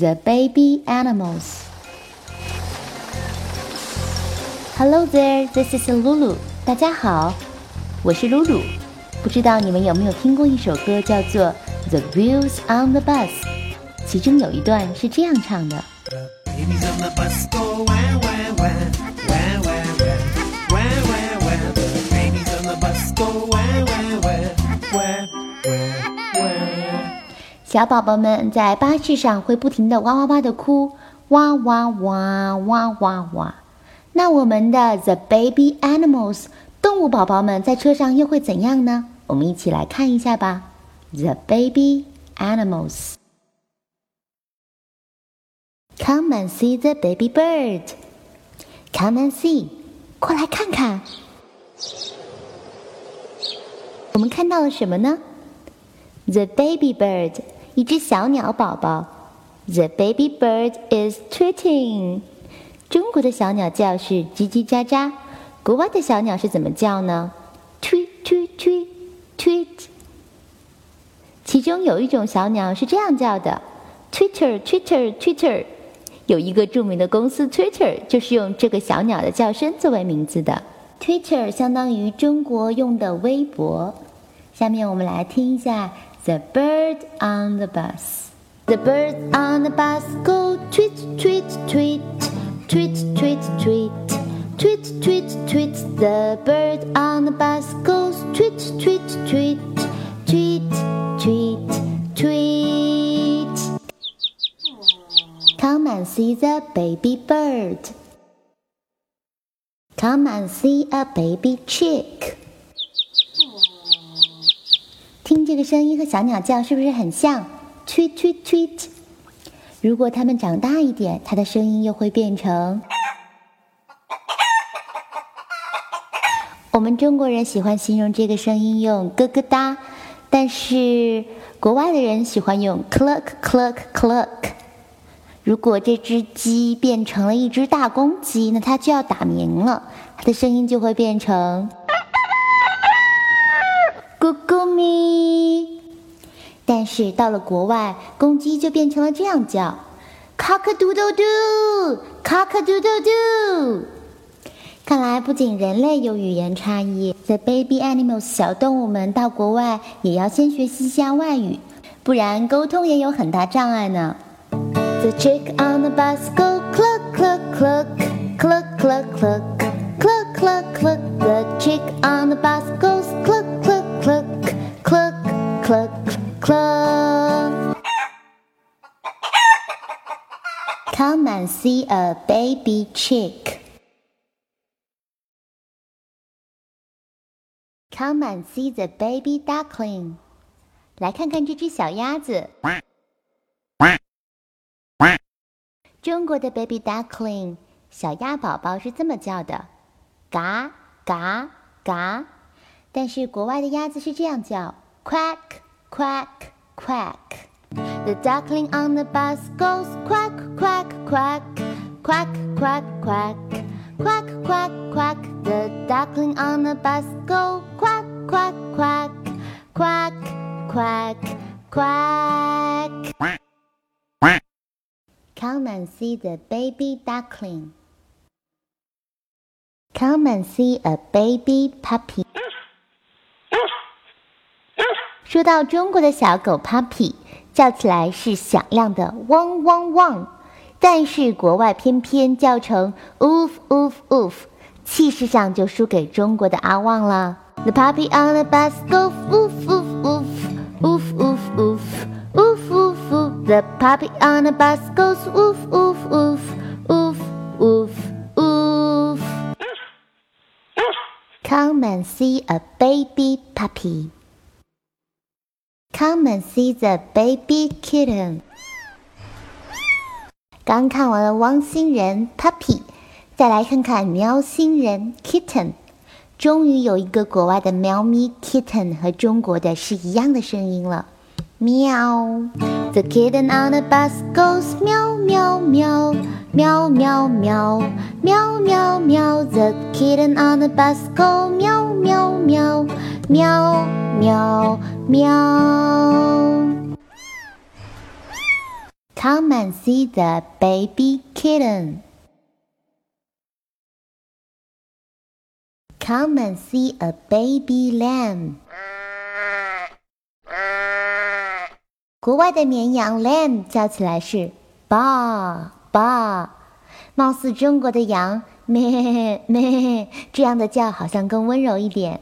The baby animals. Hello there, this is Lulu. 大家好，我是露露。不知道你们有没有听过一首歌，叫做《The Wheels on the Bus》，其中有一段是这样唱的。 Babies on the bus go wah wah 小宝宝们在巴士上会不停的哇哇哇的哭，哇哇哇哇哇哇。那我们的 The Baby Animals 动物宝宝们在车上又会怎样呢？我们一起来看一下吧。The Baby Animals。Come and see the baby bird. Come and see，过来看看。我们看到了什么呢？The baby bird，一只小鸟宝宝。The baby bird is tweeting。中国的小鸟叫是叽叽喳喳，国外的小鸟是怎么叫呢？tweet tweet tweet tweet。其中有一种小鸟是这样叫的：Twitter Twitter Twitter。有一个著名的公司 Twitter 就是用这个小鸟的叫声作为名字的。Twitter 相当于中国用的微博。下面我们来听一下 The bird on the bus. The bird on the bus go tweet tweet tweet tweet tweet tweet tweet tweet tweet. The bird on the bus goes tweet tweet tweet tweet tweet tweet. Come and see the baby bird. Come and see a baby chick. 听这个声音和小鸟叫是不是很像？tweet tweet tweet。如果它们长大一点，它的声音又会变成。我们中国人喜欢形容这个声音用咯咯哒，但是国外的人喜欢用 cluck cluck cluck。如果这只鸡变成了一只大公鸡，那它就要打鸣了，它的声音就会变成咕咕咪。但是到了国外，公鸡就变成了这样叫：cock a doodle doo，cock a doodle doo。看来不仅人类有语言差异，the baby animals 小动物们到国外也要先学习一下外语，不然沟通也有很大障碍呢。The chick on the bus go cluck cluck cluck cluck cluck cluck cluck cluck cluck. The chick on the bus goes cluck cluck cluck cluck cluck cluck. Come and see a baby chick. Come and see the baby duckling. 来看看这只小鸭子。中国的 baby duckling 小鸭宝宝是这么叫的，嘎嘎嘎。 但是国外的鸭子是这样叫，quack quack quack。The duckling on the bus goes quack quack quack quack quack quack quack quack quack. The duckling on the bus go quack quack quack quack quack quack. Come and see the baby duckling. Come and see a baby puppy. 说到中国的小狗 puppy，叫起来是响亮的汪汪汪，但是国外偏偏叫成 woof woof woof，气势上就输给中国的阿旺了。The puppy on the bus go woof woof woof woof woof woof woof woof woof. The puppy on the bus goes woof woof woof woof woof woof. Come and see a baby puppy. Come and see the baby kitten. 刚看完了汪星人 puppy，再来看看喵星人 kitten。终于有一个国外的喵咪 kitten 和中国的是一样的声音了，喵。The kitten on the bus goes meow meow meow meow meow meow meow meow. The kitten on the bus go meow meow meow meow 喵喵 Come and see the baby kitten. Come and see a baby lamb. 国外的绵羊 lamb 叫起来是 ba ba，貌似中国的羊咩咩这样的叫好像更温柔一点。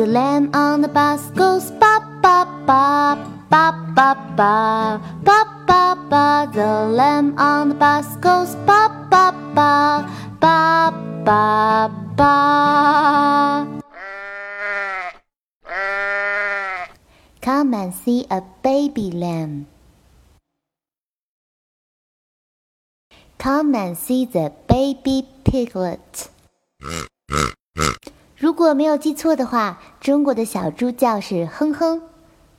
The lamb on the bus goes ba ba ba ba ba ba ba ba ba. The lamb on the bus goes ba ba ba ba ba ba. Come and see a baby lamb. Come and see the baby piglet. 如果没有记错的话， 中国的小猪叫是哼哼，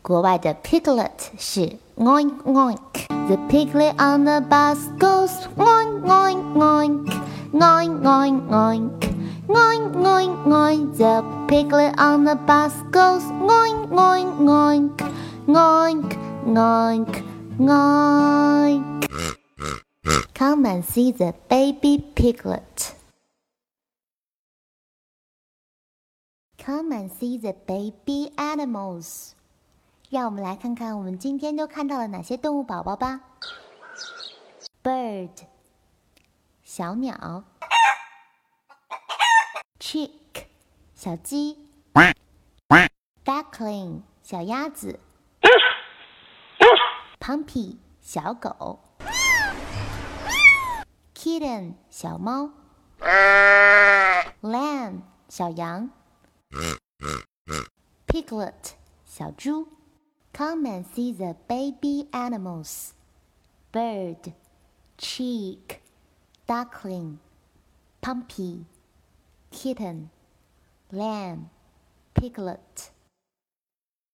国外的 piglet 是 oink oink。The piglet on the bus goes oink oink oink oink oink oink oink oink oink. The piglet on the bus goes oink oink oink oink oink oink. Come and see the baby piglet. Come and see the baby animals. 让我们来看看我们今天都看到了哪些动物宝宝吧。Bird，小鸟。Chick，小鸡。Duckling，小鸭子。Puppy，小狗。Kitten，小猫。Lamb，小羊。 Piglet，小猪。Come and see the baby animals. Bird, chick, duckling, puppy, kitten, lamb, piglet.